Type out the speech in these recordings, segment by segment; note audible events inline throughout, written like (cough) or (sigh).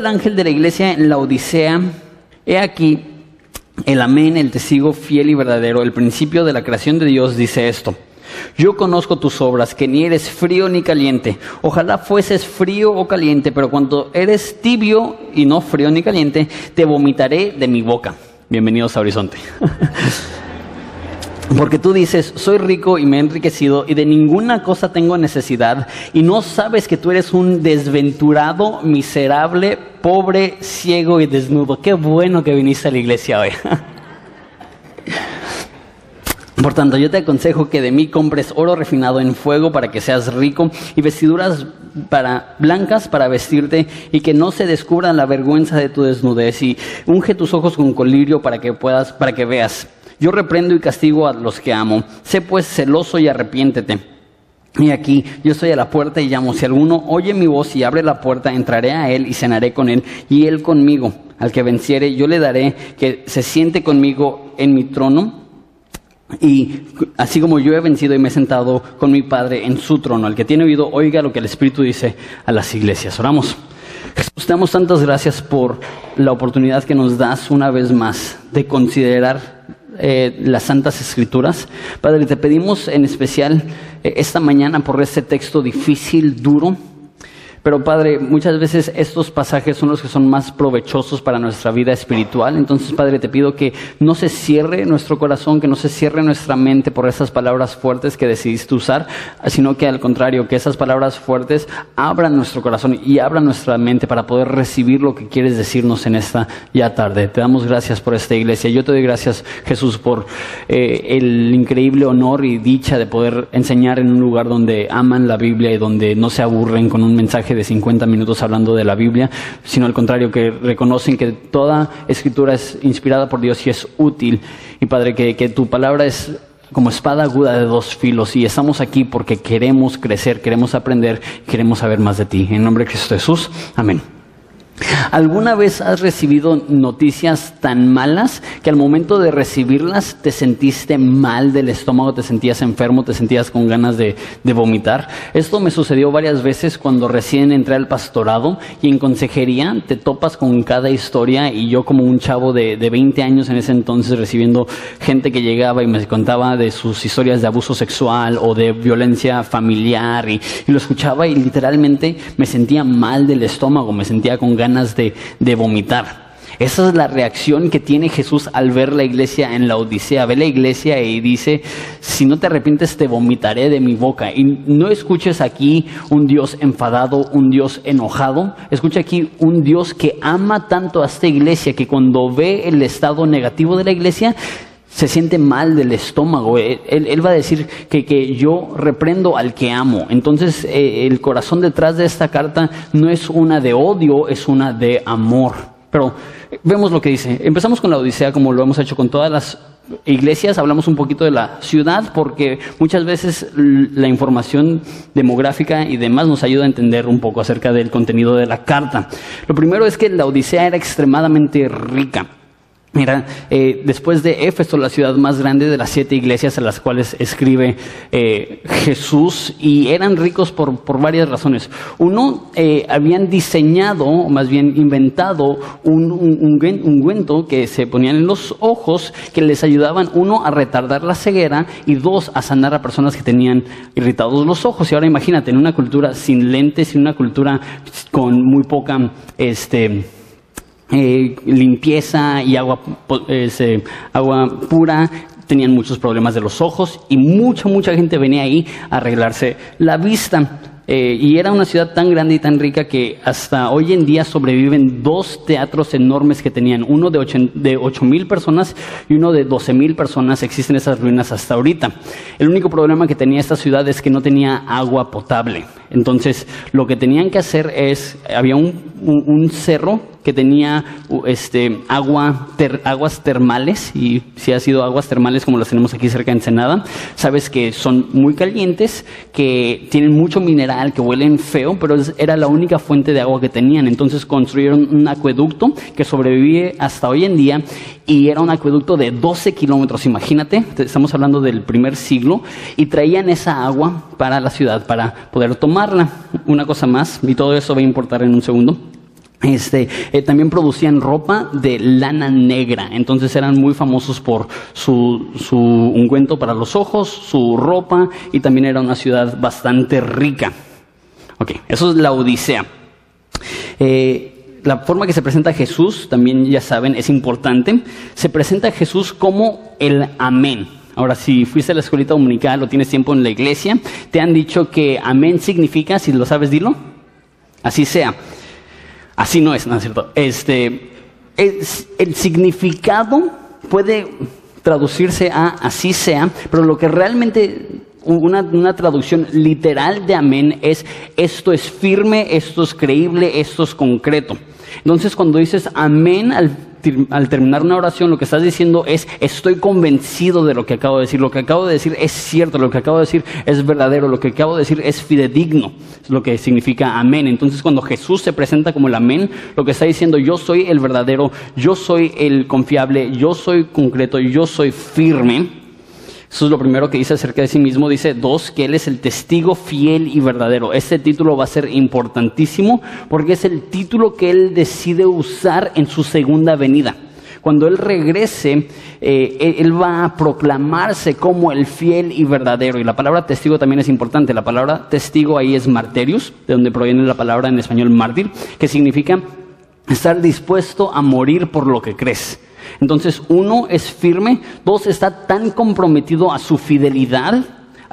al ángel de la iglesia en la Odisea, he aquí el amén, el testigo fiel y verdadero, el principio de la creación de Dios dice esto. Yo conozco tus obras, que ni eres frío ni caliente. Ojalá fueses frío o caliente, pero cuando eres tibio y no frío ni caliente, te vomitaré de mi boca. Bienvenidos a Horizonte. (laughs) Porque tú dices, soy rico y me he enriquecido y de ninguna cosa tengo necesidad y no sabes que tú eres un desventurado, miserable, pobre, ciego y desnudo. Qué bueno que viniste a la iglesia hoy. (laughs) Por tanto, yo te aconsejo que de mí compres oro refinado en fuego para que seas rico y vestiduras para, blancas para vestirte y que no se descubra la vergüenza de tu desnudez y unge tus ojos con colirio para que puedas, para que veas. Yo reprendo y castigo a los que amo. Sé pues celoso y arrepiéntete. Y aquí yo estoy a la puerta y llamo. Si alguno oye mi voz y abre la puerta, entraré a él y cenaré con él y él conmigo. Al que venciere, yo le daré que se siente conmigo en mi trono. Y así como yo he vencido y me he sentado con mi Padre en su trono, al que tiene oído, oiga lo que el Espíritu dice a las iglesias. Oramos. Jesús, te damos tantas gracias por la oportunidad que nos das una vez más de considerar eh, las Santas Escrituras. Padre, te pedimos en especial eh, esta mañana por este texto difícil, duro, pero Padre, muchas veces estos pasajes son los que son más provechosos para nuestra vida espiritual. Entonces, Padre, te pido que no se cierre nuestro corazón, que no se cierre nuestra mente por esas palabras fuertes que decidiste usar, sino que al contrario, que esas palabras fuertes abran nuestro corazón y abran nuestra mente para poder recibir lo que quieres decirnos en esta ya tarde. Te damos gracias por esta iglesia. Yo te doy gracias, Jesús, por eh, el increíble honor y dicha de poder enseñar en un lugar donde aman la Biblia y donde no se aburren con un mensaje de 50 minutos hablando de la Biblia, sino al contrario, que reconocen que toda escritura es inspirada por Dios y es útil. Y Padre, que, que tu palabra es como espada aguda de dos filos y estamos aquí porque queremos crecer, queremos aprender, queremos saber más de ti. En nombre de Cristo Jesús, amén. ¿Alguna vez has recibido noticias tan malas que al momento de recibirlas te sentiste mal del estómago, te sentías enfermo, te sentías con ganas de, vomitar? Esto me sucedió varias veces cuando recién entré al pastorado y en consejería te topas con cada historia y yo como un chavo de, de 20 años en ese entonces recibiendo gente que llegaba y me contaba de sus historias de abuso sexual o de violencia familiar y, y lo escuchaba y literalmente me sentía mal del estómago, me sentía con ganas de, vomitar. Esa es la reacción que tiene Jesús al ver la iglesia en la Odisea. Ve la iglesia y dice, si no te arrepientes te vomitaré de mi boca. Y no escuches aquí un Dios enfadado, un Dios enojado. Escucha aquí un Dios que ama tanto a esta iglesia que cuando ve el estado negativo de la iglesia, se siente mal del estómago. Él, va a decir que, yo reprendo al que amo. Entonces eh, el corazón detrás de esta carta no es una de odio, es una de amor. Pero vemos lo que dice. Empezamos con la Odisea como lo hemos hecho con todas las iglesias, hablamos un poquito de la ciudad porque muchas veces la información demográfica y demás nos ayuda a entender un poco acerca del contenido de la carta. Lo primero es que la Odisea era extremadamente rica. Mira, eh, después de Éfeso, la ciudad más grande de las siete iglesias a las cuales escribe eh, Jesús, y eran ricos por, por varias razones. Uno, eh, habían diseñado, o más bien inventado, un, ungüento que se ponían en los ojos que les ayudaban, uno, a retardar la ceguera y dos, a sanar a personas que tenían irritados los ojos. Y ahora imagínate, en una cultura sin lentes, en una cultura con muy poca, este, eh, limpieza y agua, eh, agua pura, tenían muchos problemas de los ojos y mucha, mucha gente venía ahí a arreglarse la vista. Eh, y era una ciudad tan grande y tan rica que hasta hoy en día sobreviven dos teatros enormes que tenían, uno de ocho, mil personas y uno de doce mil personas. Existen esas ruinas hasta ahorita. El único problema que tenía esta ciudad es que no tenía agua potable. Entonces, lo que tenían que hacer es, había un cerro que tenía este, agua, aguas termales, y si ha sido aguas termales como las tenemos aquí cerca de Ensenada, sabes que son muy calientes, que tienen mucho mineral, que huelen feo, pero era la única fuente de agua que tenían. Entonces construyeron un acueducto que sobrevive hasta hoy en día y era un acueducto de 12 kilómetros, imagínate, estamos hablando del primer siglo, y traían esa agua para la ciudad, para poder tomarla. Una cosa más, y todo eso va a importar en un segundo Este, eh, también producían ropa de lana negra, entonces eran muy famosos por su, su, ungüento para los ojos, su ropa y también era una ciudad bastante rica. Ok, eso es la Odisea. Eh, la forma que se presenta Jesús, también ya saben, es importante. Se presenta Jesús como el amén. Ahora, si fuiste a la escuelita dominical o tienes tiempo en la iglesia, te han dicho que amén significa, si lo sabes, dilo, así sea. Así no es, ¿no es cierto? Este, el significado puede traducirse a así sea, pero lo que realmente una, una, traducción literal de amén es esto es firme, esto es creíble, esto es concreto. Entonces cuando dices amén al, al, terminar una oración, lo que estás diciendo es estoy convencido de lo que acabo de decir, lo que acabo de decir es cierto, lo que acabo de decir es verdadero, lo que acabo de decir es fidedigno, es lo que significa amén. Entonces cuando Jesús se presenta como el amén, lo que está diciendo yo soy el verdadero, yo soy el confiable, yo soy concreto, yo soy firme. Eso es lo primero que dice acerca de sí mismo. Dice, dos, que Él es el testigo fiel y verdadero. Este título va a ser importantísimo porque es el título que Él decide usar en su segunda venida. Cuando Él regrese, eh, Él va a proclamarse como el fiel y verdadero. Y la palabra testigo también es importante. La palabra testigo ahí es marterius, de donde proviene la palabra en español mártir, que significa estar dispuesto a morir por lo que crees. Entonces, uno es firme, dos está tan comprometido a su fidelidad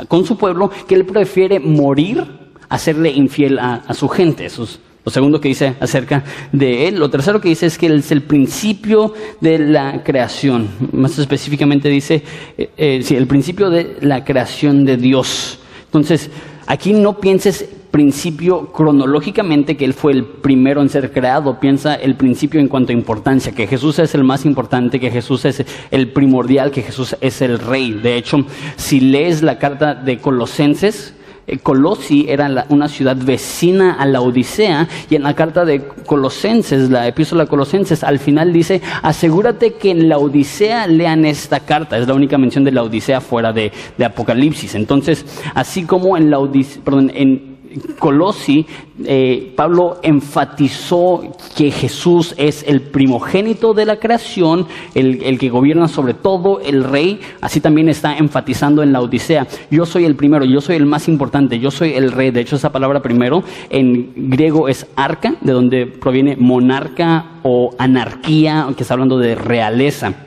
con su pueblo que él prefiere morir a serle infiel a, su gente. Eso es lo segundo que dice acerca de él. Lo tercero que dice es que él es el principio de la creación. Más específicamente dice, eh, eh, sí, el principio de la creación de Dios. Entonces, aquí no pienses principio cronológicamente que Él fue el primero en ser creado. Piensa el principio en cuanto a importancia, que Jesús es el más importante, que Jesús es el primordial, que Jesús es el rey. De hecho, si lees la carta de Colosenses, Colosi era una ciudad vecina a la Odisea y en la carta de Colosenses, la epístola de Colosenses, al final dice, asegúrate que en la Odisea lean esta carta. Es la única mención de la Odisea fuera de, de Apocalipsis. Entonces, así como en la Odisea, perdón, en Colosi, eh, Pablo enfatizó que Jesús es el primogénito de la creación, el, el, que gobierna sobre todo, el rey. Así también está enfatizando en la Odisea. Yo soy el primero, yo soy el más importante, yo soy el rey. De hecho, esa palabra primero en griego es arca, de donde proviene monarca o anarquía, que está hablando de realeza.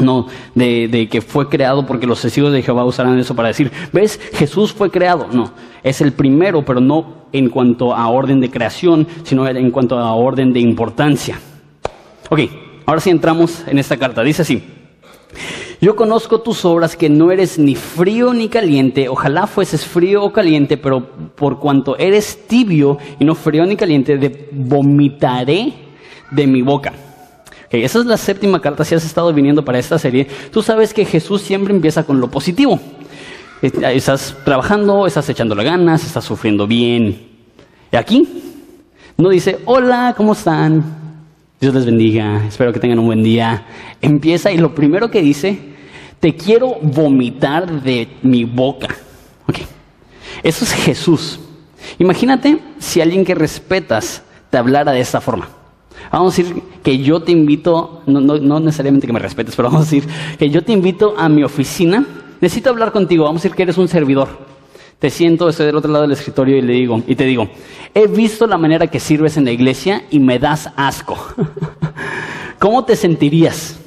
No, de, que fue creado porque los testigos de Jehová usarán eso para decir, ¿ves? Jesús fue creado. No, es el primero, pero no en cuanto a orden de creación, sino en cuanto a orden de importancia. Ok, ahora sí entramos en esta carta. Dice así, yo conozco tus obras que no eres ni frío ni caliente, ojalá fueses frío o caliente, pero por cuanto eres tibio y no frío ni caliente, te vomitaré de mi boca esa es la séptima carta, si has estado viniendo para esta serie, tú sabes que Jesús siempre empieza con lo positivo. Estás trabajando, estás echando ganas, estás sufriendo bien. Y aquí no dice, hola, ¿cómo están? Dios les bendiga, espero que tengan un buen día. Empieza y lo primero que dice, te quiero vomitar de mi boca. Okay. Eso es Jesús. Imagínate si alguien que respetas te hablara de esta forma. Vamos a decir que yo te invito, no, no, necesariamente que me respetes, pero vamos a decir que yo te invito a mi oficina. Necesito hablar contigo, vamos a decir que eres un servidor. Te siento, estoy del otro lado del escritorio y le digo, y te digo, he visto la manera que sirves en la iglesia y me das asco. (laughs) ¿Cómo te sentirías?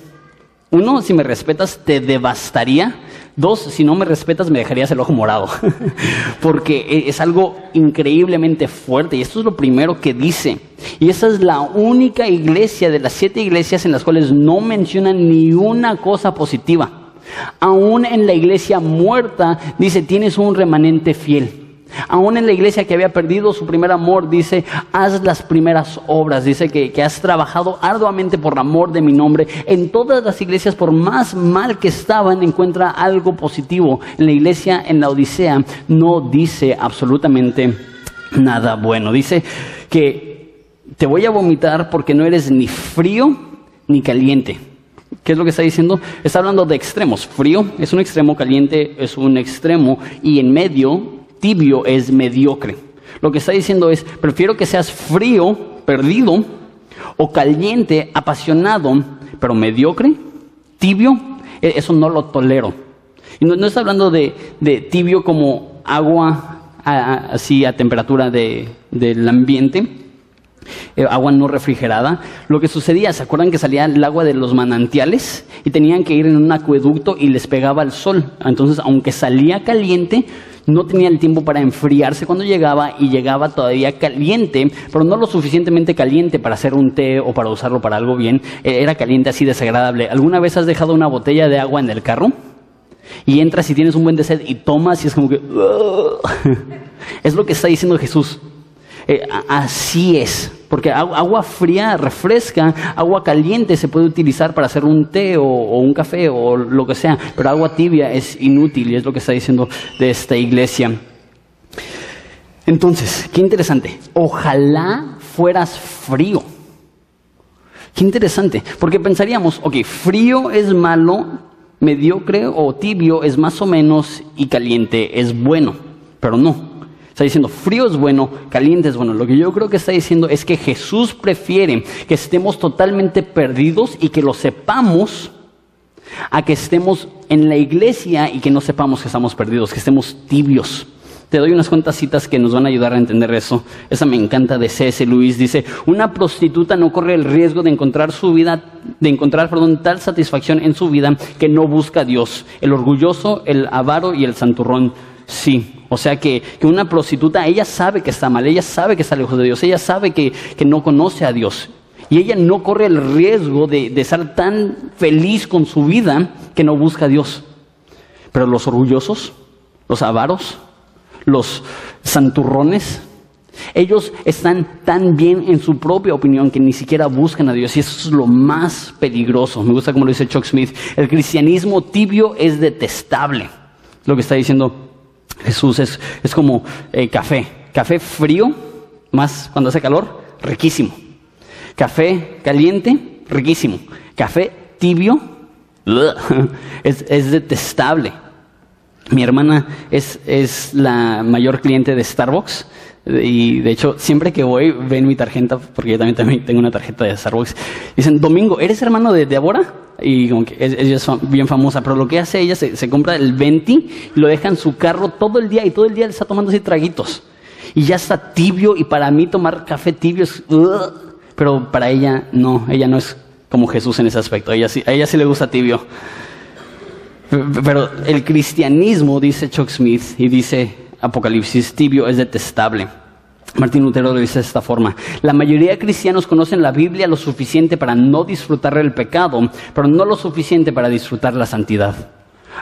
Uno, si me respetas, te devastaría. Dos, si no me respetas, me dejarías el ojo morado. (laughs) Porque es algo increíblemente fuerte. Y esto es lo primero que dice. Y esa es la única iglesia de las siete iglesias en las cuales no mencionan ni una cosa positiva. Aún en la iglesia muerta dice, tienes un remanente fiel. Aún en la iglesia que había perdido su primer amor, dice, haz las primeras obras. Dice que, que, has trabajado arduamente por amor de mi nombre. En todas las iglesias, por más mal que estaban, encuentra algo positivo. En la iglesia, en la Odisea, no dice absolutamente nada bueno. Dice que te voy a vomitar porque no eres ni frío ni caliente. ¿Qué es lo que está diciendo? Está hablando de extremos. Frío es un extremo, caliente es un extremo y en medio tibio es mediocre. Lo que está diciendo es, prefiero que seas frío, perdido, O caliente, apasionado, pero mediocre, tibio, e, eso no lo tolero. Y no, está hablando de, tibio como agua así a temperatura del ambiente, eh, agua no refrigerada. Lo que sucedía, ¿se acuerdan que salía el agua de los manantiales y tenían que ir en un acueducto y les pegaba el sol? Entonces, aunque salía caliente, no tenía el tiempo para enfriarse cuando llegaba y llegaba todavía caliente, pero no lo suficientemente caliente para hacer un té o para usarlo para algo bien. Eh, era caliente así desagradable. ¿Alguna vez has dejado una botella de agua en el carro? Y entras y tienes un buen de sed y tomas y es como que... (laughs) es lo que está diciendo Jesús. Eh, así es, porque agua fría refresca, agua caliente se puede utilizar para hacer un té o, un café o lo que sea, pero agua tibia es inútil y es lo que está diciendo de esta iglesia. Entonces, qué interesante, ojalá fueras frío. Qué interesante, porque pensaríamos, ok, frío es malo, mediocre o tibio es más o menos y caliente es bueno, pero no. Está diciendo, frío es bueno, caliente es bueno. Lo que yo creo que está diciendo es que Jesús prefiere que estemos totalmente perdidos y que lo sepamos a que estemos en la iglesia y que no sepamos que estamos perdidos, que estemos tibios. Te doy unas cuantas citas que nos van a ayudar a entender eso. Esa me encanta de C.S. Luis. Dice, una prostituta no corre el riesgo de encontrar su vida, de encontrar, perdón, tal satisfacción en su vida que no busca a Dios. El orgulloso, el avaro y el santurrón Sí, o sea que, una prostituta, ella sabe que está mal, ella sabe que está lejos de Dios, ella sabe que, no conoce a Dios. Y ella no corre el riesgo de, de estar tan feliz con su vida que no busca a Dios. Pero los orgullosos, los avaros, los santurrones, ellos están tan bien en su propia opinión que ni siquiera buscan a Dios y eso es lo más peligroso. Me gusta como lo dice Chuck Smith. El cristianismo tibio es detestable. Lo que está diciendo Jesús es, como eh, café. Café frío, más cuando hace calor, riquísimo. Café caliente, riquísimo. Café tibio, (laughs) es, detestable. Mi hermana es, es la mayor cliente de Starbucks y de hecho, siempre que voy, ven mi tarjeta, porque yo también, también tengo una tarjeta de Starbucks. Dicen, Domingo, ¿eres hermano de Débora? Y como que ella es bien famosa, pero lo que hace ella, se, compra el venti y lo deja en su carro todo el día y todo el día le está tomando así traguitos. Y ya está tibio y para mí tomar café tibio es... pero para ella no, ella no es como Jesús en ese aspecto, ella sí, a ella sí le gusta tibio. Pero el cristianismo, dice Chuck Smith, y dice Apocalipsis tibio es detestable. Martín Lutero lo dice de esta forma. La mayoría de cristianos conocen la Biblia lo suficiente para no disfrutar el pecado, pero no lo suficiente para disfrutar la santidad.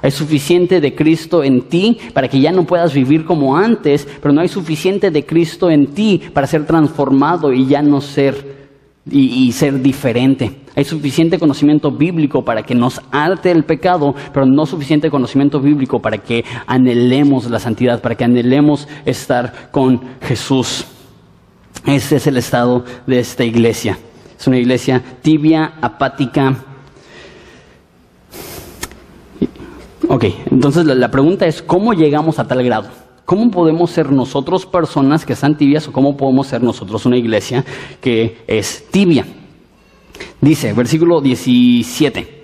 Hay suficiente de Cristo en ti para que ya no puedas vivir como antes, pero no hay suficiente de Cristo en ti para ser transformado y ya no ser y, ser diferente. Hay suficiente conocimiento bíblico para que nos arte el pecado, pero no suficiente conocimiento bíblico para que anhelemos la santidad, para que anhelemos estar con Jesús. Ese es el estado de esta iglesia. Es una iglesia tibia, apática. Ok, entonces la pregunta es, ¿cómo llegamos a tal grado? ¿Cómo podemos ser nosotros personas que están tibias o cómo podemos ser nosotros una iglesia que es tibia? Dice, versículo 17,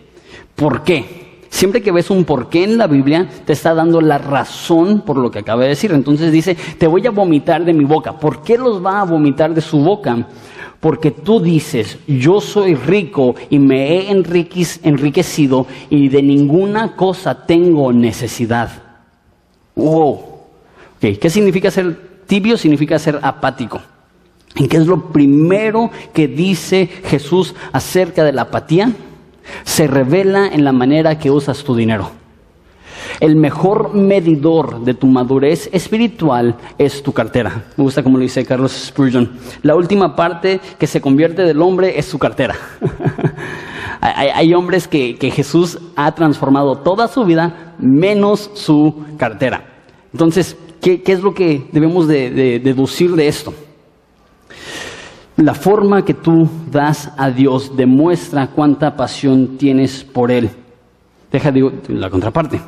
¿por qué? Siempre que ves un por qué en la Biblia, te está dando la razón por lo que acaba de decir. Entonces dice, te voy a vomitar de mi boca. ¿Por qué los va a vomitar de su boca? Porque tú dices, yo soy rico y me he enriquecido y de ninguna cosa tengo necesidad. Wow. ¿Qué significa ser tibio? Significa ser apático. ¿Y qué es lo primero que dice Jesús acerca de la apatía? Se revela en la manera que usas tu dinero. El mejor medidor de tu madurez espiritual es tu cartera. Me gusta como lo dice Carlos Spurgeon. La última parte que se convierte del hombre es su cartera. (laughs) hay, hombres que, Jesús ha transformado toda su vida menos su cartera. Entonces, ¿Qué, es lo que debemos de, deducir de esto? La forma que tú das a Dios demuestra cuánta pasión tienes por Él. Deja digo, la contraparte.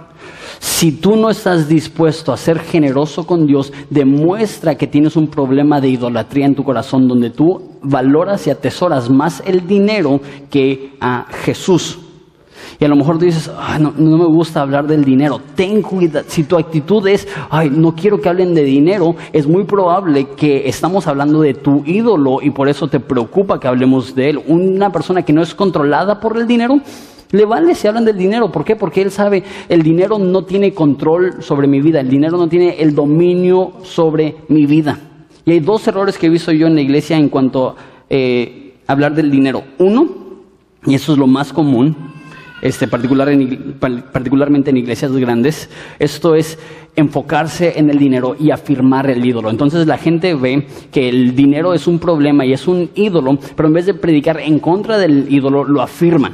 Si tú no estás dispuesto a ser generoso con Dios, demuestra que tienes un problema de idolatría en tu corazón donde tú valoras y atesoras más el dinero que a Jesús. Y a lo mejor dices, no, no, me gusta hablar del dinero. Ten cuidado. Si tu actitud es, ay, no quiero que hablen de dinero, es muy probable que estamos hablando de tu ídolo y por eso te preocupa que hablemos de él. Una persona que no es controlada por el dinero, le vale si hablan del dinero. ¿Por qué? Porque él sabe, el dinero no tiene control sobre mi vida, el dinero no tiene el dominio sobre mi vida. Y hay dos errores que he visto yo en la iglesia en cuanto a eh, hablar del dinero. Uno, y eso es lo más común, este, particular en, particularmente en iglesias grandes, esto es enfocarse en el dinero y afirmar el ídolo. Entonces la gente ve que el dinero es un problema y es un ídolo, pero en vez de predicar en contra del ídolo, lo afirman.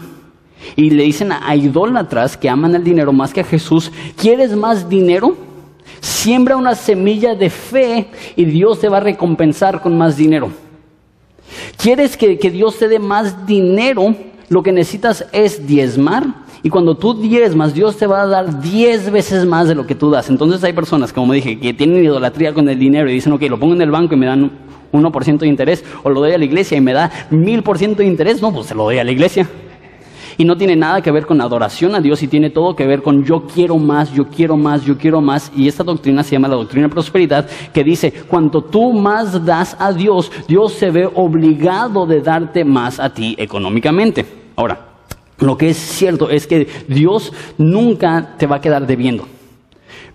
Y le dicen a idólatras que aman el dinero más que a Jesús, ¿quieres más dinero? Siembra una semilla de fe y Dios te va a recompensar con más dinero. ¿Quieres que, que Dios te dé más dinero? Lo que necesitas es diezmar y cuando tú diezmas, Dios te va a dar diez veces más de lo que tú das. Entonces hay personas, como dije, que tienen idolatría con el dinero y dicen, ok, lo pongo en el banco y me dan 1% de interés, o lo doy a la iglesia y me da 1000% de interés, no, pues se lo doy a la iglesia. Y no tiene nada que ver con adoración a Dios y tiene todo que ver con yo quiero más, yo quiero más, yo quiero más. Y esta doctrina se llama la doctrina de prosperidad, que dice, cuanto tú más das a Dios, Dios se ve obligado de darte más a ti económicamente. Ahora, lo que es cierto es que Dios nunca te va a quedar debiendo.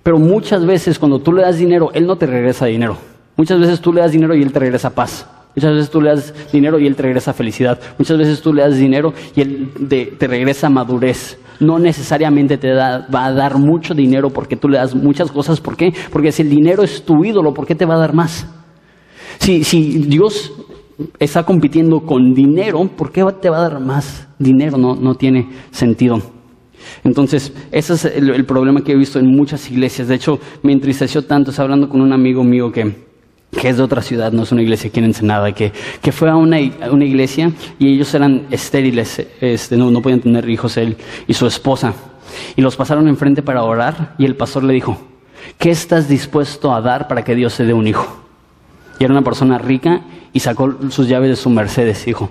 Pero muchas veces cuando tú le das dinero, Él no te regresa dinero. Muchas veces tú le das dinero y Él te regresa paz. Muchas veces tú le das dinero y Él te regresa felicidad. Muchas veces tú le das dinero y Él te, regresa madurez. No necesariamente te va a dar mucho dinero porque tú le das muchas cosas. ¿Por qué? Porque si el dinero es tu ídolo, ¿por qué te va a dar más? Si, si Dios está compitiendo con dinero, ¿por qué te va a dar más dinero? No, no tiene sentido. Entonces, ese es el, problema que he visto en muchas iglesias. De hecho, me entristeció tanto. Hablando con un amigo mío que que es de otra ciudad, no es una iglesia aquí en Ensenada, que, que fue a una, una, iglesia y ellos eran estériles, este, no, no podían tener hijos él y su esposa. Y los pasaron enfrente para orar y el pastor le dijo, ¿qué estás dispuesto a dar para que Dios se dé un hijo? Y era una persona rica y sacó sus llaves de su Mercedes, hijo.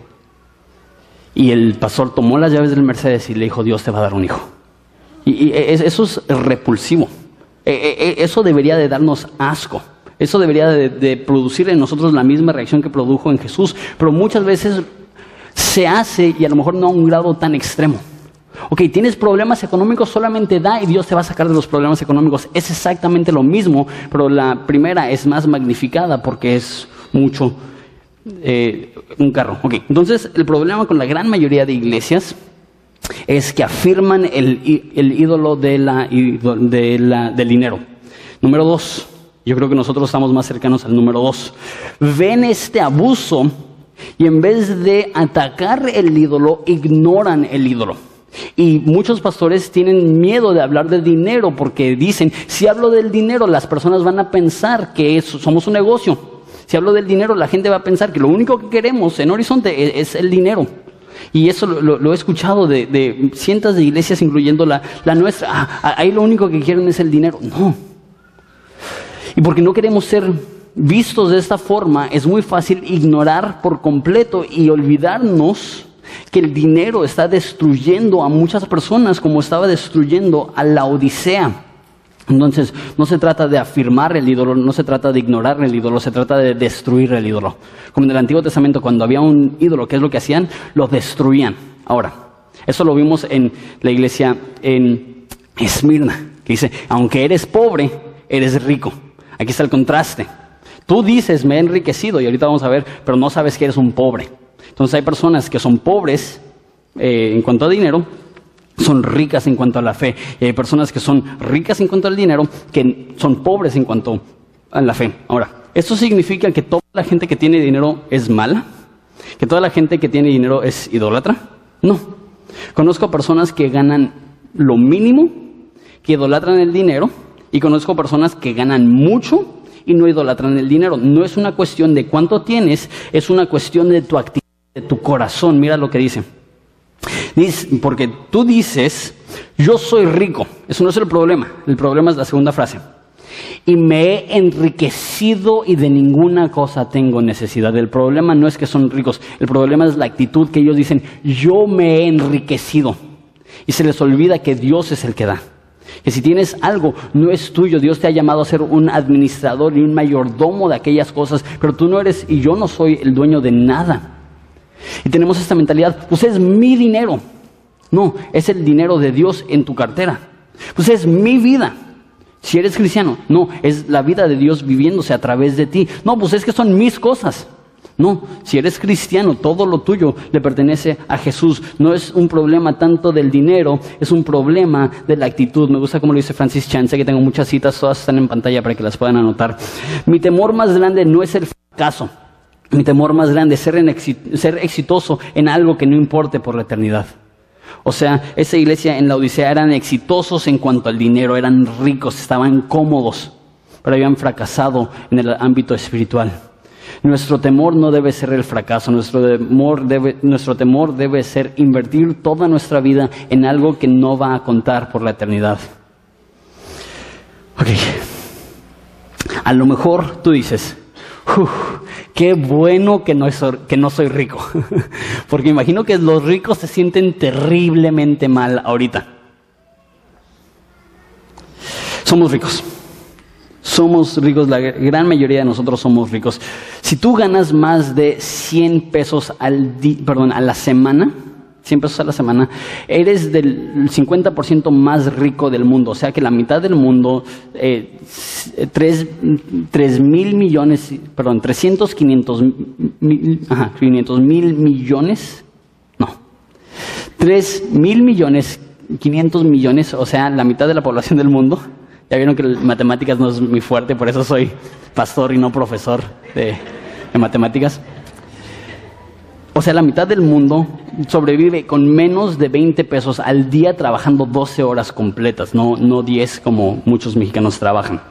Y el pastor tomó las llaves del Mercedes y le dijo, Dios te va a dar un hijo. Y, eso es repulsivo. E, e, e, eso debería de darnos asco. Eso debería de, producir en nosotros la misma reacción que produjo en Jesús, pero muchas veces se hace y a lo mejor no a un grado tan extremo. Ok, tienes problemas económicos, solamente da y Dios te va a sacar de los problemas económicos. Es exactamente lo mismo, pero la primera es más magnificada porque es mucho eh, un carro. Ok, entonces el problema con la gran mayoría de iglesias es que afirman el, ídolo de la, del dinero. Número dos, yo creo que nosotros estamos más cercanos al número dos. Ven este abuso y en vez de atacar el ídolo, ignoran el ídolo. Y muchos pastores tienen miedo de hablar de dinero porque dicen, si hablo del dinero, las personas van a pensar que somos un negocio. Si hablo del dinero, la gente va a pensar que lo único que queremos en Horizonte es, el dinero. Y eso lo, he escuchado de, cientos de iglesias, incluyendo la, nuestra. Ah, ahí lo único que quieren es el dinero. No. Y porque no queremos ser vistos de esta forma, es muy fácil ignorar por completo y olvidarnos que el dinero está destruyendo a muchas personas como estaba destruyendo a la Odisea. Entonces, no se trata de afirmar el ídolo, no se trata de ignorar el ídolo, se trata de destruir el ídolo. Como en el Antiguo Testamento, cuando había un ídolo, ¿qué es lo que hacían? Lo destruían. Ahora, eso lo vimos en la iglesia en Esmirna, que dice, aunque eres pobre, eres rico. Aquí está el contraste. Tú dices, me he enriquecido, y ahorita vamos a ver, pero no sabes que eres un pobre. Entonces hay personas que son pobres eh, en cuanto a dinero, son ricas en cuanto a la fe. Y hay personas que son ricas en cuanto al dinero, que son pobres en cuanto a la fe. Ahora, ¿esto significa que toda la gente que tiene dinero es mala? ¿Que toda la gente que tiene dinero es idólatra? No. Conozco personas que ganan lo mínimo, que idolatran el dinero, y conozco personas que ganan mucho y no idolatran el dinero. No es una cuestión de cuánto tienes, es una cuestión de tu actitud, de tu corazón. Mira lo que dice. Porque tú dices, Yo soy rico. Eso no es el problema. El problema es la segunda frase. Y me he enriquecido y de ninguna cosa tengo necesidad. El problema no es que son ricos. El problema es la actitud que ellos dicen, yo me he enriquecido. Y se les olvida que Dios es el que da. Que si tienes algo, no es tuyo. Dios te ha llamado a ser un administrador y un mayordomo de aquellas cosas, pero tú no eres y yo no soy el dueño de nada. Y tenemos esta mentalidad, pues es mi dinero. No, es el dinero de Dios en tu cartera. Pues es mi vida. Si eres cristiano, no, es la vida de Dios viviéndose a través de ti. No, pues es que son mis cosas. No, si eres cristiano, todo lo tuyo le pertenece a Jesús. No es un problema tanto del dinero, es un problema de la actitud. Me gusta como lo dice Francis Chan, sé que tengo muchas citas, todas están en pantalla para que las puedan anotar. Mi temor más grande no es el fracaso. Mi temor más grande es ser, ser exitoso en algo que no importe por la eternidad. O sea, esa iglesia en la Odisea eran exitosos en cuanto al dinero, eran ricos, estaban cómodos, pero habían fracasado en el ámbito espiritual. Nuestro temor no debe ser el fracaso, nuestro temor, debe, nuestro temor debe ser invertir toda nuestra vida en algo que no va a contar por la eternidad. Ok. A lo mejor tú dices, qué bueno que no soy rico, (laughs) porque imagino que los ricos se sienten terriblemente mal ahorita. Somos ricos. Somos ricos, la gran mayoría de nosotros somos ricos. Si tú ganas más de 100 pesos al perdón, a la semana, 100 pesos a la semana, eres del 50% más rico del mundo. O sea que la mitad del mundo, eh, 3, mil millones, perdón, 300, 500 mil, ajá, 500 mil millones, no, 3 mil millones, 500 millones, o sea, la mitad de la población del mundo ya vieron que matemáticas no es muy fuerte, por eso soy pastor y no profesor de, matemáticas. O sea, la mitad del mundo sobrevive con menos de 20 pesos al día trabajando 12 horas completas, no, no 10 como muchos mexicanos trabajan.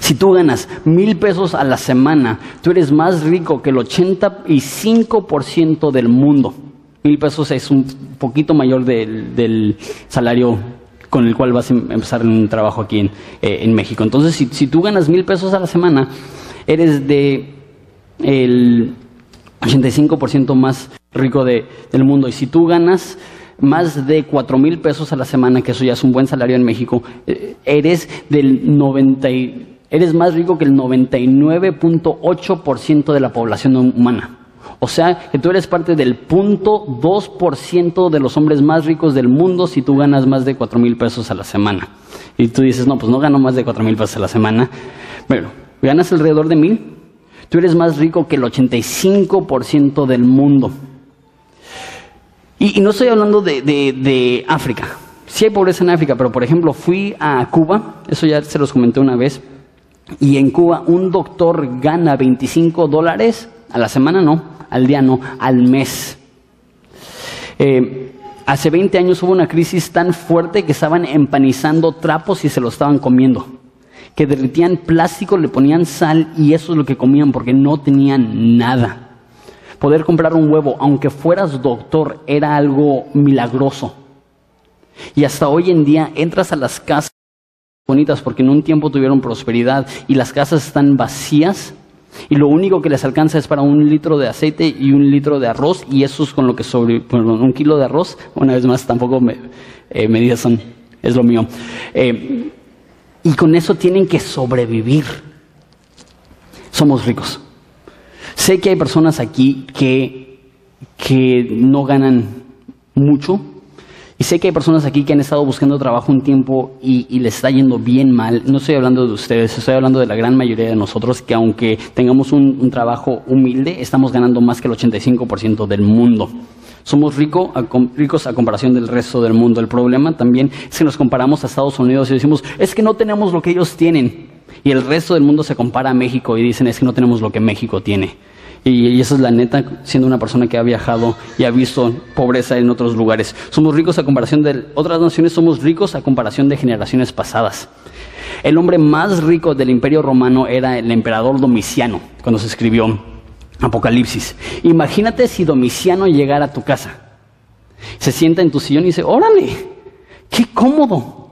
Si tú ganas mil pesos a la semana, tú eres más rico que el 85% del mundo. Mil pesos es un poquito mayor del, del salario con el cual vas a em-, empezar un trabajo aquí en, eh, México. Entonces, si, tú ganas mil pesos a la semana, eres de el 85% más rico del mundo. Y si tú ganas más de cuatro mil pesos a la semana, que eso ya es un buen salario en México, eh, eres del 90 eres más rico que el 99.8% de la población humana. O sea, que tú eres parte del punto 2% de los hombres más ricos del mundo si tú ganas más de 4 mil pesos a la semana. Y tú dices, no, pues no gano más de 4 mil pesos a la semana. Bueno, ganas alrededor de mil. Tú eres más rico que el 85% del mundo. Y, no estoy hablando de, de África. Sí hay pobreza en África, pero por ejemplo fui a Cuba, eso ya se los comenté una vez, y en Cuba un doctor gana 25 dólares a la semana, no, al día no, al mes. Eh, hace 20 años hubo una crisis tan fuerte que estaban empanizando trapos y se lo estaban comiendo. Que derritían plástico, le ponían sal y eso es lo que comían porque no tenían nada. Poder comprar un huevo, aunque fueras doctor, era algo milagroso. Y hasta hoy en día entras a las casas bonitas porque en un tiempo tuvieron prosperidad y las casas están vacías y lo único que les alcanza es para un litro de aceite y un litro de arroz, y eso es con lo que sobre, un kilo de arroz, una vez más, tampoco me, eh, medidas son, es lo mío. Eh, y con eso tienen que sobrevivir. Somos ricos. Sé que hay personas aquí que, que no ganan mucho, y sé que hay personas aquí que han estado buscando trabajo un tiempo y, les está yendo bien mal. No estoy hablando de ustedes, estoy hablando de la gran mayoría de nosotros que aunque tengamos un, trabajo humilde, estamos ganando más que el 85% del mundo. Somos rico ricos a comparación del resto del mundo. El problema también es que nos comparamos a Estados Unidos y decimos, es que no tenemos lo que ellos tienen. Y el resto del mundo se compara a México y dicen, es que no tenemos lo que México tiene. Y, esa es la neta, siendo una persona que ha viajado y ha visto pobreza en otros lugares. Somos ricos a comparación de otras naciones, somos ricos a comparación de generaciones pasadas. El hombre más rico del imperio romano era el emperador Domiciano, cuando se escribió Apocalipsis. Imagínate si Domiciano llegara a tu casa, se sienta en tu sillón y dice, órale, ¡Qué cómodo!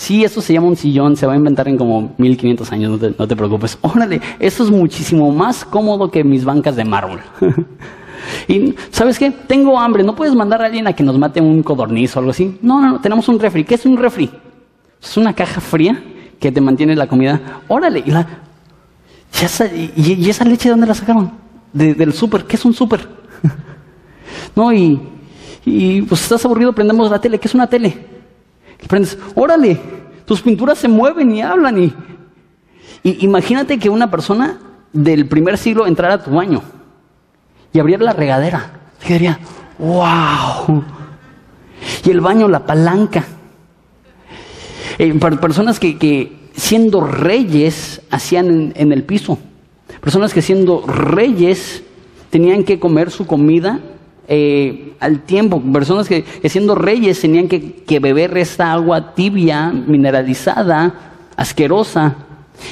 Sí, eso se llama un sillón, se va a inventar en como 1500 años, no te, no te preocupes. (laughs) Órale, eso es muchísimo más cómodo que mis bancas de mármol. (laughs) y, ¿sabes qué? Tengo hambre, ¿no puedes mandar a alguien a que nos mate un codorniz o algo así? No, no, no, tenemos un refri. ¿Qué es un refri? Es una caja fría que te mantiene la comida. Órale, y, la, y, esa, leche de dónde la sacaron? del súper, ¿qué es un súper? (laughs) no, y, y pues estás aburrido, prendemos la tele, ¿qué es una tele? Y prendes, órale, tus pinturas se mueven y hablan y, y imagínate que una persona del primer siglo entrara a tu baño y abriera la regadera. Y diría, wow. Y el baño, la palanca. Eh, personas que, que, siendo reyes hacían en, el piso. Personas que siendo reyes tenían que comer su comida eh, al tiempo. Personas que, siendo reyes tenían que, beber esta agua tibia, mineralizada, asquerosa.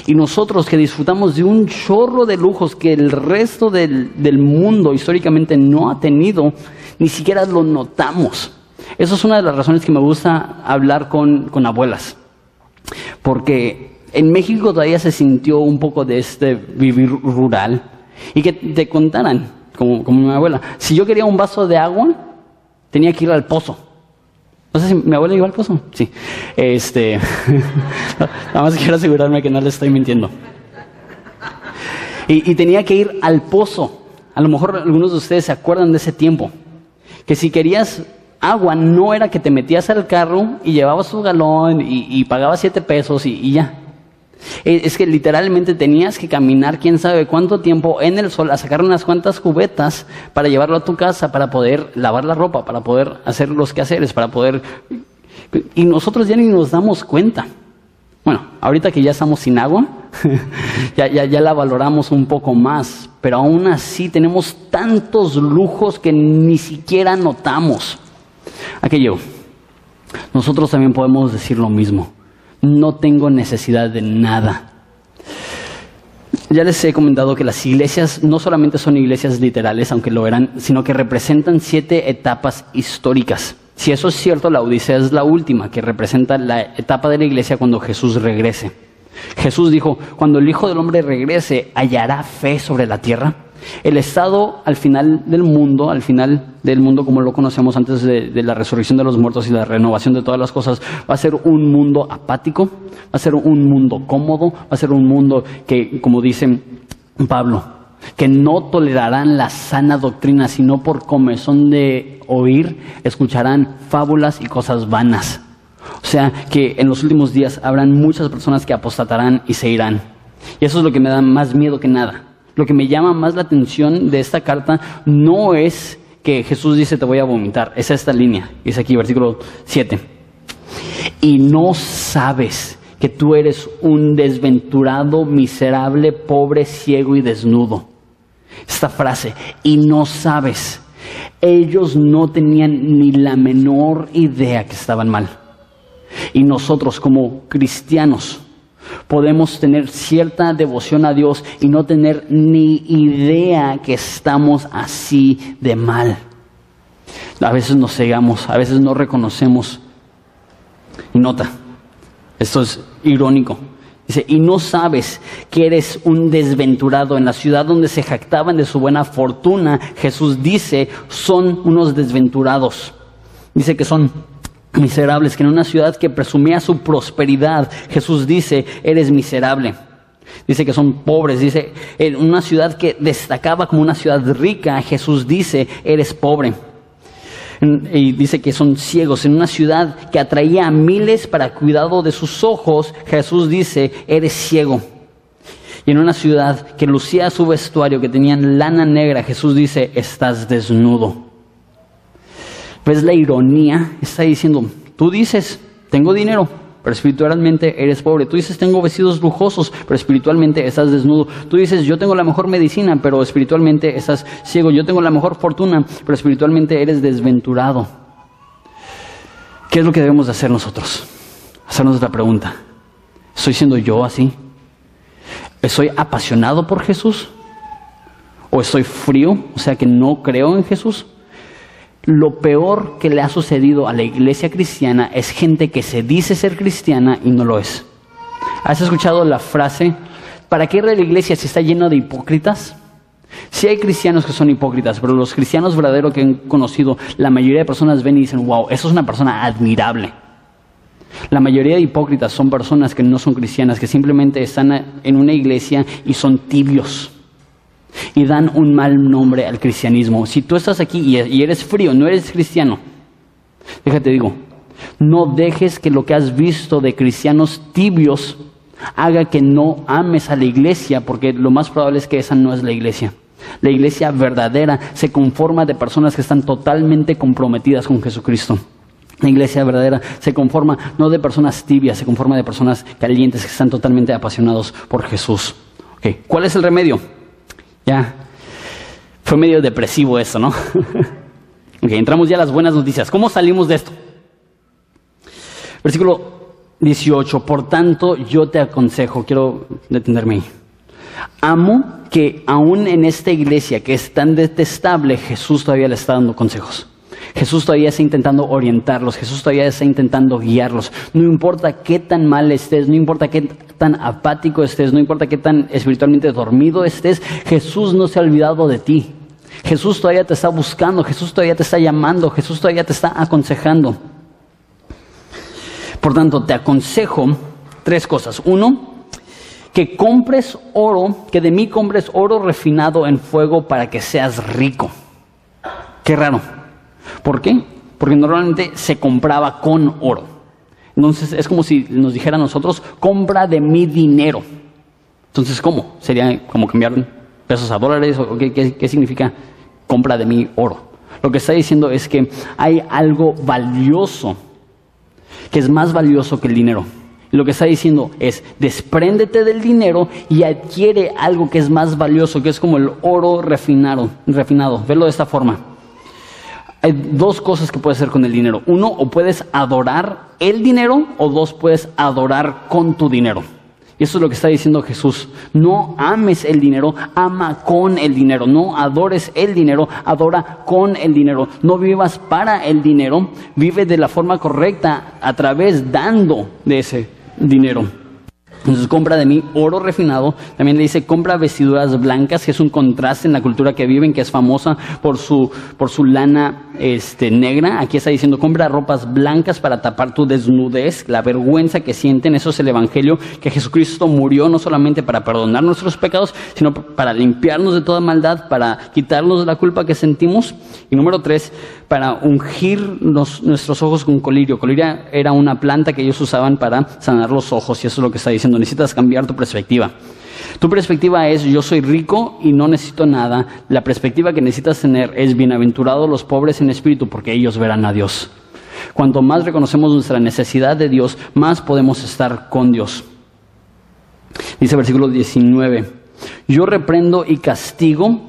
Y nosotros que disfrutamos de un chorro de lujos que el resto del, mundo históricamente no ha tenido, ni siquiera lo notamos. Eso es una de las razones que me gusta hablar con, con abuelas. Porque en México todavía se sintió un poco de este vivir rural. Y que te contaran, como, como mi abuela, si yo quería un vaso de agua, tenía que ir al pozo. No sé si mi abuela iba al pozo. Sí. Este. (laughs) Nada más quiero asegurarme que no le estoy mintiendo. Y, y, tenía que ir al pozo. A lo mejor algunos de ustedes se acuerdan de ese tiempo. Que si querías agua no era que te metías al carro y llevabas tu galón y, pagabas siete pesos y, ya. E, es que literalmente tenías que caminar quién sabe cuánto tiempo en el sol a sacar unas cuantas cubetas para llevarlo a tu casa, para poder lavar la ropa, para poder hacer los quehaceres, para poder... Y nosotros ya ni nos damos cuenta. Bueno, ahorita que ya estamos sin agua, (laughs) ya, ya, ya la valoramos un poco más, pero aún así tenemos tantos lujos que ni siquiera notamos. Aquello, nosotros también podemos decir lo mismo. No tengo necesidad de nada. Ya les he comentado que las iglesias no solamente son iglesias literales, aunque lo eran, sino que representan siete etapas históricas. Si eso es cierto, la Odisea es la última, que representa la etapa de la iglesia cuando Jesús regrese. Jesús dijo, cuando el Hijo del Hombre regrese, ¿hallará fe sobre la tierra? El estado al final del mundo, al final del mundo como lo conocemos antes de, la resurrección de los muertos y la renovación de todas las cosas, va a ser un mundo apático, va a ser un mundo cómodo, va a ser un mundo que, como dice Pablo, que no tolerarán la sana doctrina, sino por comezón de oír, escucharán fábulas y cosas vanas. O sea que en los últimos días habrán muchas personas que apostatarán y se irán. Y eso es lo que me da más miedo que nada. Lo que me llama más la atención de esta carta no es que Jesús dice te voy a vomitar, es esta línea, dice aquí versículo 7. Y no sabes que tú eres un desventurado, miserable, pobre, ciego y desnudo. Esta frase, y no sabes, ellos no tenían ni la menor idea que estaban mal. Y nosotros como cristianos, podemos tener cierta devoción a Dios y no tener ni idea que estamos así de mal. A veces nos cegamos, a veces no reconocemos. Y nota, esto es irónico. Dice, y no sabes que eres un desventurado en la ciudad donde se jactaban de su buena fortuna. Jesús dice, son unos desventurados. Dice que son miserables, que en una ciudad que presumía su prosperidad, Jesús dice, eres miserable. Dice que son pobres, dice, en una ciudad que destacaba como una ciudad rica, Jesús dice, eres pobre. Y dice que son ciegos. En una ciudad que atraía a miles para cuidado de sus ojos, Jesús dice, eres ciego. Y en una ciudad que lucía su vestuario, que tenían lana negra, Jesús dice, estás desnudo. ¿Ves la ironía? Está diciendo, tú dices, tengo dinero, pero espiritualmente eres pobre. Tú dices, tengo vestidos lujosos, pero espiritualmente estás desnudo. Tú dices, yo tengo la mejor medicina, pero espiritualmente estás ciego. Yo tengo la mejor fortuna, pero espiritualmente eres desventurado. ¿Qué es lo que debemos de hacer nosotros? Hacernos la pregunta. ¿Estoy siendo yo así? ¿Estoy apasionado por Jesús? ¿O estoy frío? O sea que no creo en Jesús. Lo peor que le ha sucedido a la iglesia cristiana es gente que se dice ser cristiana y no lo es. ¿Has escuchado la frase, ¿para qué ir a la iglesia si está lleno de hipócritas? Sí hay cristianos que son hipócritas, pero los cristianos verdaderos que han conocido, la mayoría de personas ven y dicen, wow, eso es una persona admirable. La mayoría de hipócritas son personas que no son cristianas, que simplemente están en una iglesia y son tibios y dan un mal nombre al cristianismo. Si tú estás aquí y eres frío, no eres cristiano, déjate digo, no dejes que lo que has visto de cristianos tibios haga que no ames a la iglesia, porque lo más probable es que esa no es la iglesia. La iglesia verdadera se conforma de personas que están totalmente comprometidas con Jesucristo. La iglesia verdadera se conforma no de personas tibias, se conforma de personas calientes que están totalmente apasionados por Jesús. ¿Cuál es el remedio? Ya, fue medio depresivo eso, ¿no? (laughs) ok, entramos ya a las buenas noticias. ¿Cómo salimos de esto? Versículo 18, por tanto yo te aconsejo, quiero detenerme ahí. Amo que aún en esta iglesia que es tan detestable, Jesús todavía le está dando consejos. Jesús todavía está intentando orientarlos, Jesús todavía está intentando guiarlos. No importa qué tan mal estés, no importa qué tan apático estés, no importa qué tan espiritualmente dormido estés, Jesús no se ha olvidado de ti. Jesús todavía te está buscando, Jesús todavía te está llamando, Jesús todavía te está aconsejando. Por tanto, te aconsejo tres cosas. Uno, que compres oro, que de mí compres oro refinado en fuego para que seas rico. Qué raro. ¿Por qué? Porque normalmente se compraba con oro. Entonces es como si nos dijera a nosotros, compra de mi dinero. Entonces, ¿cómo? Sería como cambiar pesos a dólares o qué, qué significa compra de mi oro. Lo que está diciendo es que hay algo valioso que es más valioso que el dinero. Lo que está diciendo es, despréndete del dinero y adquiere algo que es más valioso, que es como el oro refinado. refinado. Verlo de esta forma. Hay dos cosas que puedes hacer con el dinero. Uno, o puedes adorar el dinero, o dos, puedes adorar con tu dinero. Y eso es lo que está diciendo Jesús. No ames el dinero, ama con el dinero. No adores el dinero, adora con el dinero. No vivas para el dinero, vive de la forma correcta a través dando de ese dinero. Entonces compra de mí oro refinado. También le dice compra vestiduras blancas, que es un contraste en la cultura que viven, que es famosa por su, por su lana este, negra. Aquí está diciendo compra ropas blancas para tapar tu desnudez, la vergüenza que sienten. Eso es el Evangelio, que Jesucristo murió no solamente para perdonar nuestros pecados, sino para limpiarnos de toda maldad, para quitarnos la culpa que sentimos. Y número tres, para ungir nuestros ojos con colirio. Colirio era una planta que ellos usaban para sanar los ojos, y eso es lo que está diciendo. Necesitas cambiar tu perspectiva. Tu perspectiva es yo soy rico y no necesito nada. La perspectiva que necesitas tener es bienaventurados los pobres en espíritu porque ellos verán a Dios. Cuanto más reconocemos nuestra necesidad de Dios, más podemos estar con Dios. Dice versículo 19, yo reprendo y castigo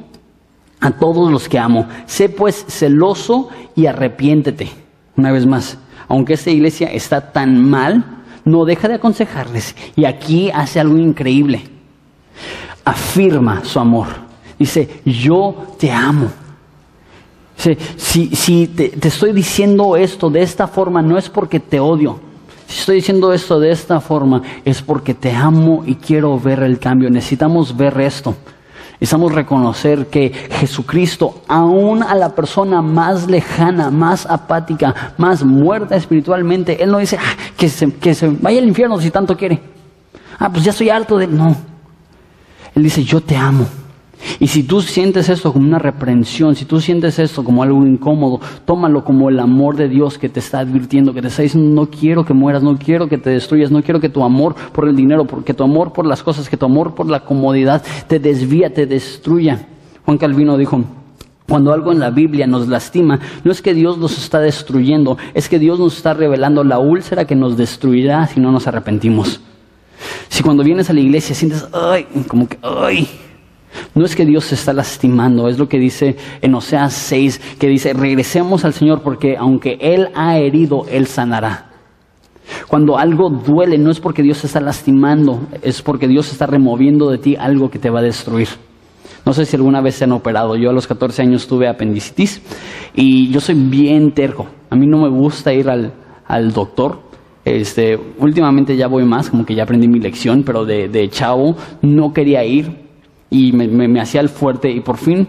a todos los que amo. Sé pues celoso y arrepiéntete. Una vez más, aunque esta iglesia está tan mal, no deja de aconsejarles. Y aquí hace algo increíble. Afirma su amor. Dice, yo te amo. Si, si te, te estoy diciendo esto de esta forma, no es porque te odio. Si estoy diciendo esto de esta forma, es porque te amo y quiero ver el cambio. Necesitamos ver esto. Necesitamos reconocer que Jesucristo, aún a la persona más lejana, más apática, más muerta espiritualmente, Él no dice ah, que, se, que se vaya al infierno si tanto quiere. Ah, pues ya estoy harto de... No. Él dice, yo te amo. Y si tú sientes esto como una reprensión, si tú sientes esto como algo incómodo, tómalo como el amor de Dios que te está advirtiendo, que te está diciendo, no quiero que mueras, no quiero que te destruyas, no quiero que tu amor por el dinero, que tu amor por las cosas, que tu amor por la comodidad te desvía, te destruya. Juan Calvino dijo, cuando algo en la Biblia nos lastima, no es que Dios nos está destruyendo, es que Dios nos está revelando la úlcera que nos destruirá si no nos arrepentimos. Si cuando vienes a la iglesia sientes, ay, como que, ay, no es que Dios se está lastimando, es lo que dice en Oseas 6, que dice, regresemos al Señor porque aunque Él ha herido, Él sanará. Cuando algo duele, no es porque Dios se está lastimando, es porque Dios está removiendo de ti algo que te va a destruir. No sé si alguna vez se han operado. Yo a los 14 años tuve apendicitis y yo soy bien terco. A mí no me gusta ir al, al doctor. Este, últimamente ya voy más, como que ya aprendí mi lección, pero de, de chavo no quería ir y me, me, hacía el fuerte y por fin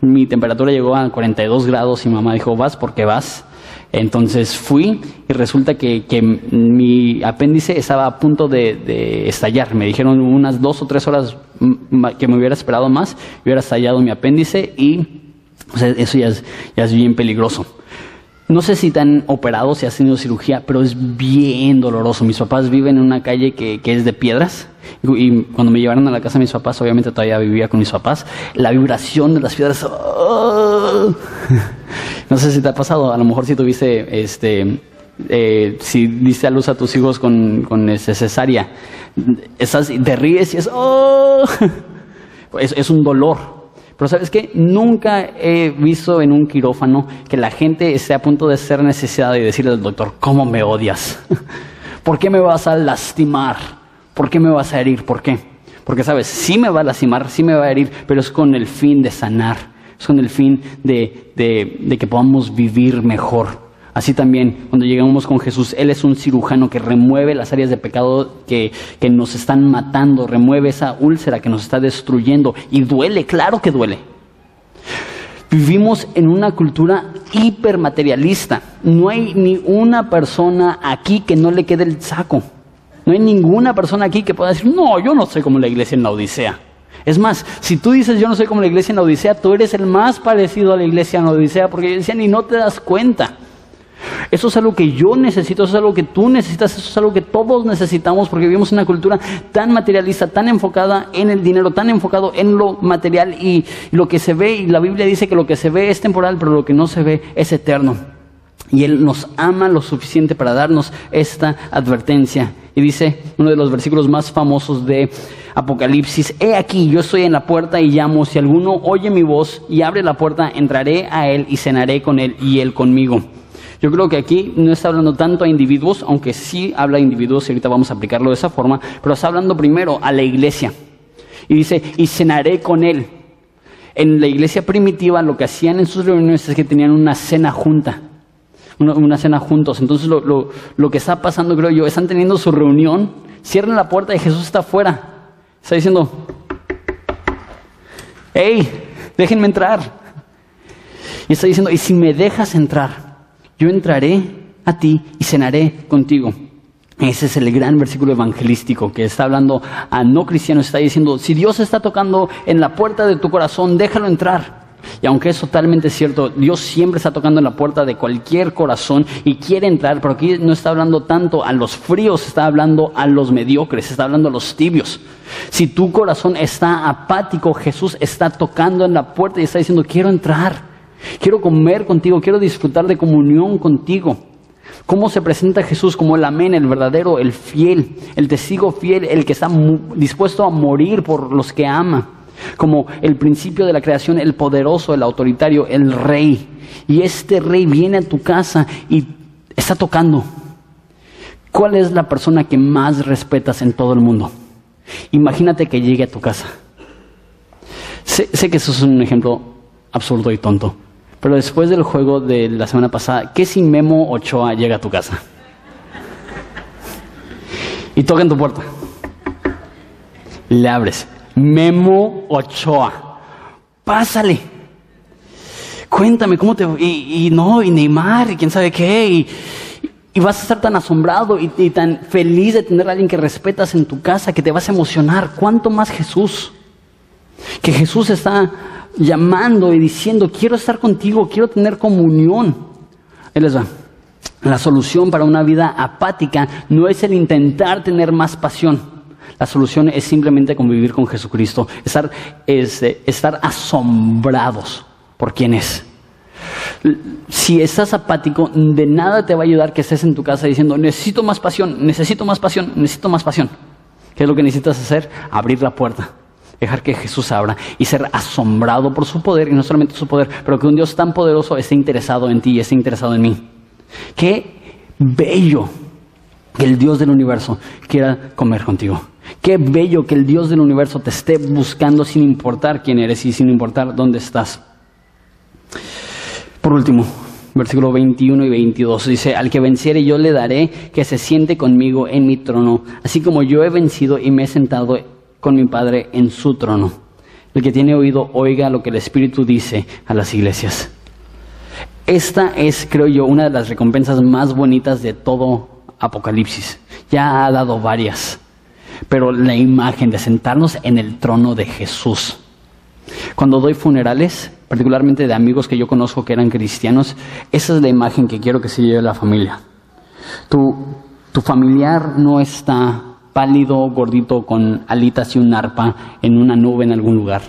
mi temperatura llegó a 42 grados y mamá dijo, vas porque vas. Entonces fui y resulta que, que mi apéndice estaba a punto de, estallar. Me dijeron unas dos o tres horas que me hubiera esperado más, hubiera estallado mi apéndice y eso ya es, ya es bien peligroso. No sé si te han operado, si has tenido cirugía, pero es bien doloroso. Mis papás viven en una calle que, que es de piedras. Y cuando me llevaron a la casa de mis papás, obviamente todavía vivía con mis papás, la vibración de las piedras. ¡oh! No sé si te ha pasado, a lo mejor si tuviste, este, eh, si diste a luz a tus hijos con, con este, cesárea, estás, te ríes y es, ¡oh! es, es un dolor. Pero sabes qué, nunca he visto en un quirófano que la gente esté a punto de ser necesitada y decirle al doctor, ¿cómo me odias? (laughs) ¿Por qué me vas a lastimar? ¿Por qué me vas a herir? ¿Por qué? Porque sabes, sí me va a lastimar, sí me va a herir, pero es con el fin de sanar, es con el fin de, de que podamos vivir mejor. Así también, cuando llegamos con Jesús, Él es un cirujano que remueve las áreas de pecado que, que, nos están matando, remueve esa úlcera que nos está destruyendo. Y duele, claro que duele. Vivimos en una cultura hipermaterialista. No hay ni una persona aquí que no le quede el saco. No hay ninguna persona aquí que pueda decir, no, yo no soy como la iglesia en la Odisea. Es más, si tú dices yo no soy como la iglesia en la Odisea, tú eres el más parecido a la iglesia en la Odisea porque decían y no te das cuenta. Eso es algo que yo necesito, eso es algo que tú necesitas, eso es algo que todos necesitamos porque vivimos en una cultura tan materialista, tan enfocada en el dinero, tan enfocado en lo material y lo que se ve, y la Biblia dice que lo que se ve es temporal, pero lo que no se ve es eterno. Y Él nos ama lo suficiente para darnos esta advertencia. Y dice uno de los versículos más famosos de Apocalipsis, He aquí, yo estoy en la puerta y llamo, si alguno oye mi voz y abre la puerta, entraré a Él y cenaré con Él y Él conmigo. Yo creo que aquí no está hablando tanto a individuos, aunque sí habla a individuos y ahorita vamos a aplicarlo de esa forma, pero está hablando primero a la iglesia. Y dice, y cenaré con él. En la iglesia primitiva lo que hacían en sus reuniones es que tenían una cena junta, una, cena juntos. Entonces lo que está pasando, creo yo, están teniendo su reunión, cierran la puerta y Jesús está afuera. Está diciendo, hey, déjenme entrar. Y está diciendo, y si me dejas entrar, yo entraré a ti y cenaré contigo. Ese es el gran versículo evangelístico que está hablando a no cristianos, está diciendo, si Dios está tocando en la puerta de tu corazón, déjalo entrar. Y aunque es totalmente cierto, Dios siempre está tocando en la puerta de cualquier corazón y quiere entrar, pero aquí no está hablando tanto a los fríos, está hablando a los mediocres, está hablando a los tibios. Si tu corazón está apático, Jesús está tocando en la puerta y está diciendo, quiero entrar. Quiero comer contigo, quiero disfrutar de comunión contigo. ¿Cómo se presenta Jesús como el amén, el verdadero, el fiel, el testigo fiel, el que está dispuesto a morir por los que ama? Como el principio de la creación, el poderoso, el autoritario, el rey. Y este rey viene a tu casa y está tocando. ¿Cuál es la persona que más respetas en todo el mundo? Imagínate que llegue a tu casa. Sé, que eso es un ejemplo absurdo y tonto. Pero después del juego de la semana pasada, ¿qué si Memo Ochoa llega a tu casa? Y toca en tu puerta. Le abres. Memo Ochoa. Pásale. Cuéntame cómo te... Y, no, y Neymar, y quién sabe qué. Y, y vas a estar tan asombrado y, y, tan feliz de tener a alguien que respetas en tu casa que te vas a emocionar. ¿Cuánto más Jesús? Que Jesús está llamando y diciendo, quiero estar contigo, quiero tener comunión. Él les va. La solución para una vida apática no es el intentar tener más pasión. La solución es simplemente convivir con Jesucristo, estar, es, estar asombrados por quién es. Si estás apático, de nada te va a ayudar que estés en tu casa diciendo, necesito más pasión, necesito más pasión, necesito más pasión. ¿Qué es lo que necesitas hacer? Abrir la puerta dejar que Jesús abra y ser asombrado por su poder, y no solamente su poder, pero que un Dios tan poderoso esté interesado en ti y esté interesado en mí. Qué bello que el Dios del universo quiera comer contigo. Qué bello que el Dios del universo te esté buscando sin importar quién eres y sin importar dónde estás. Por último, versículo 21 y 22 dice, al que venciere yo le daré que se siente conmigo en mi trono, así como yo he vencido y me he sentado con mi Padre en su trono. El que tiene oído, oiga lo que el Espíritu dice a las iglesias. Esta es, creo yo, una de las recompensas más bonitas de todo Apocalipsis. Ya ha dado varias, pero la imagen de sentarnos en el trono de Jesús. Cuando doy funerales, particularmente de amigos que yo conozco que eran cristianos, esa es la imagen que quiero que se lleve la familia. Tu, tu familiar no está pálido, gordito, con alitas y un arpa en una nube en algún lugar.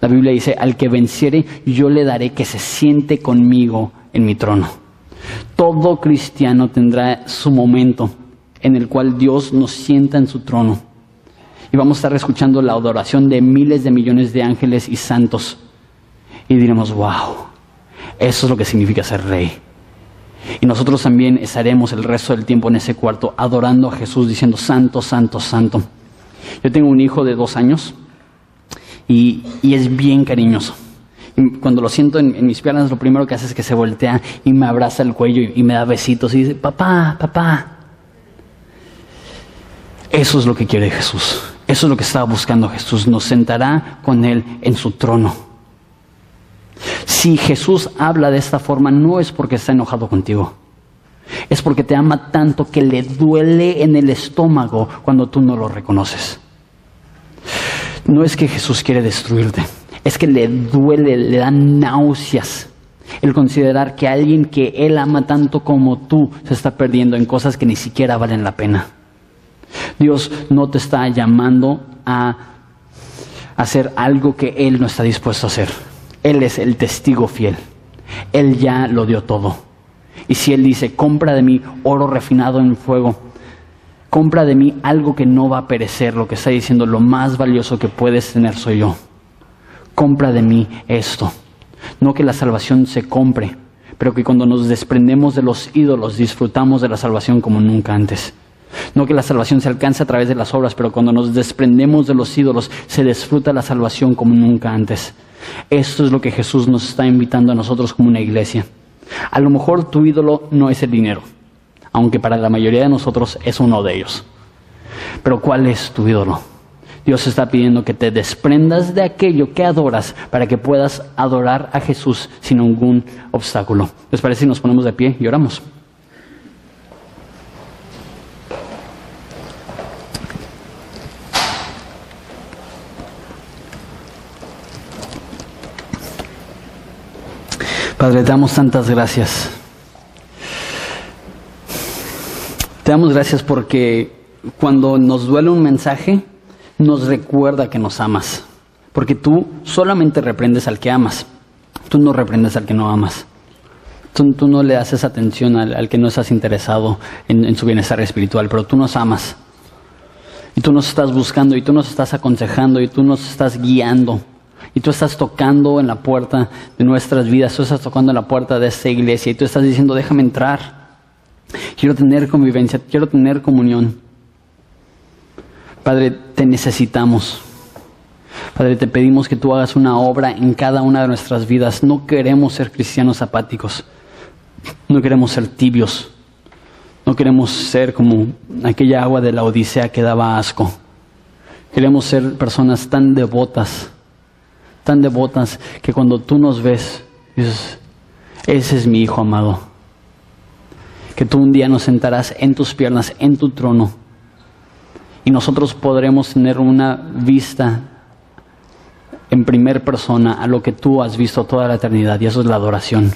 La Biblia dice, al que venciere, yo le daré que se siente conmigo en mi trono. Todo cristiano tendrá su momento en el cual Dios nos sienta en su trono. Y vamos a estar escuchando la adoración de miles de millones de ángeles y santos y diremos, wow, eso es lo que significa ser rey. Y nosotros también estaremos el resto del tiempo en ese cuarto adorando a Jesús, diciendo, santo, santo, santo. Yo tengo un hijo de dos años y, es bien cariñoso. Y cuando lo siento en, mis piernas, lo primero que hace es que se voltea y me abraza el cuello y, y me da besitos y dice, papá, papá. Eso es lo que quiere Jesús. Eso es lo que estaba buscando Jesús. Nos sentará con Él en su trono. Si Jesús habla de esta forma, no es porque está enojado contigo. Es porque te ama tanto que le duele en el estómago cuando tú no lo reconoces. No es que Jesús quiere destruirte, es que le duele, le dan náuseas el considerar que alguien que Él ama tanto como tú se está perdiendo en cosas que ni siquiera valen la pena. Dios no te está llamando a hacer algo que Él no está dispuesto a hacer. Él es el testigo fiel. Él ya lo dio todo. Y si Él dice, compra de mí oro refinado en fuego, compra de mí algo que no va a perecer, lo que está diciendo, lo más valioso que puedes tener soy yo. Compra de mí esto. No que la salvación se compre, pero que cuando nos desprendemos de los ídolos disfrutamos de la salvación como nunca antes. No que la salvación se alcance a través de las obras, pero cuando nos desprendemos de los ídolos se disfruta la salvación como nunca antes. Esto es lo que Jesús nos está invitando a nosotros como una iglesia. A lo mejor tu ídolo no es el dinero, aunque para la mayoría de nosotros es uno de ellos. Pero ¿cuál es tu ídolo? Dios está pidiendo que te desprendas de aquello que adoras para que puedas adorar a Jesús sin ningún obstáculo. ¿Les parece si nos ponemos de pie y oramos? Padre, te damos tantas gracias. Te damos gracias porque cuando nos duele un mensaje, nos recuerda que nos amas. Porque tú solamente reprendes al que amas. Tú no reprendes al que no amas. Tú, no le haces atención al, que no estás interesado en, en su bienestar espiritual, pero tú nos amas. Y tú nos estás buscando, y tú nos estás aconsejando, y tú nos estás guiando. Y tú estás tocando en la puerta de nuestras vidas, tú estás tocando en la puerta de esta iglesia y tú estás diciendo, déjame entrar. Quiero tener convivencia, quiero tener comunión. Padre, te necesitamos. Padre, te pedimos que tú hagas una obra en cada una de nuestras vidas. No queremos ser cristianos apáticos. No queremos ser tibios. No queremos ser como aquella agua de la Odisea que daba asco. Queremos ser personas tan devotas tan devotas que cuando tú nos ves, dices, ese es mi hijo amado. Que tú un día nos sentarás en tus piernas, en tu trono, y nosotros podremos tener una vista en primer persona a lo que tú has visto toda la eternidad, y eso es la adoración.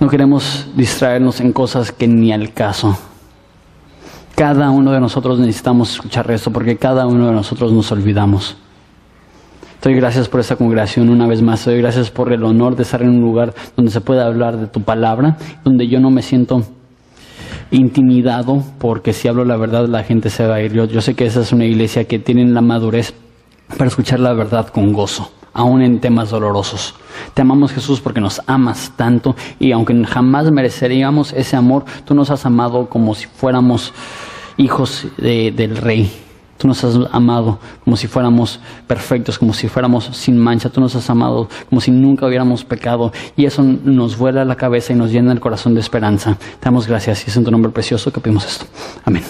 No queremos distraernos en cosas que ni al caso. Cada uno de nosotros necesitamos escuchar esto porque cada uno de nosotros nos olvidamos. Doy gracias por esta congregación una vez más. Doy gracias por el honor de estar en un lugar donde se puede hablar de tu palabra, donde yo no me siento intimidado porque si hablo la verdad la gente se va a ir. Yo, yo sé que esa es una iglesia que tiene la madurez para escuchar la verdad con gozo. aún en temas dolorosos. Te amamos Jesús porque nos amas tanto y aunque jamás mereceríamos ese amor, tú nos has amado como si fuéramos hijos del Rey. Tú nos has amado como si fuéramos perfectos, como si fuéramos sin mancha. Tú nos has amado como si nunca hubiéramos pecado. Y eso nos vuela la cabeza y nos llena el corazón de esperanza. Te damos gracias y es en tu nombre precioso que pedimos esto. Amén.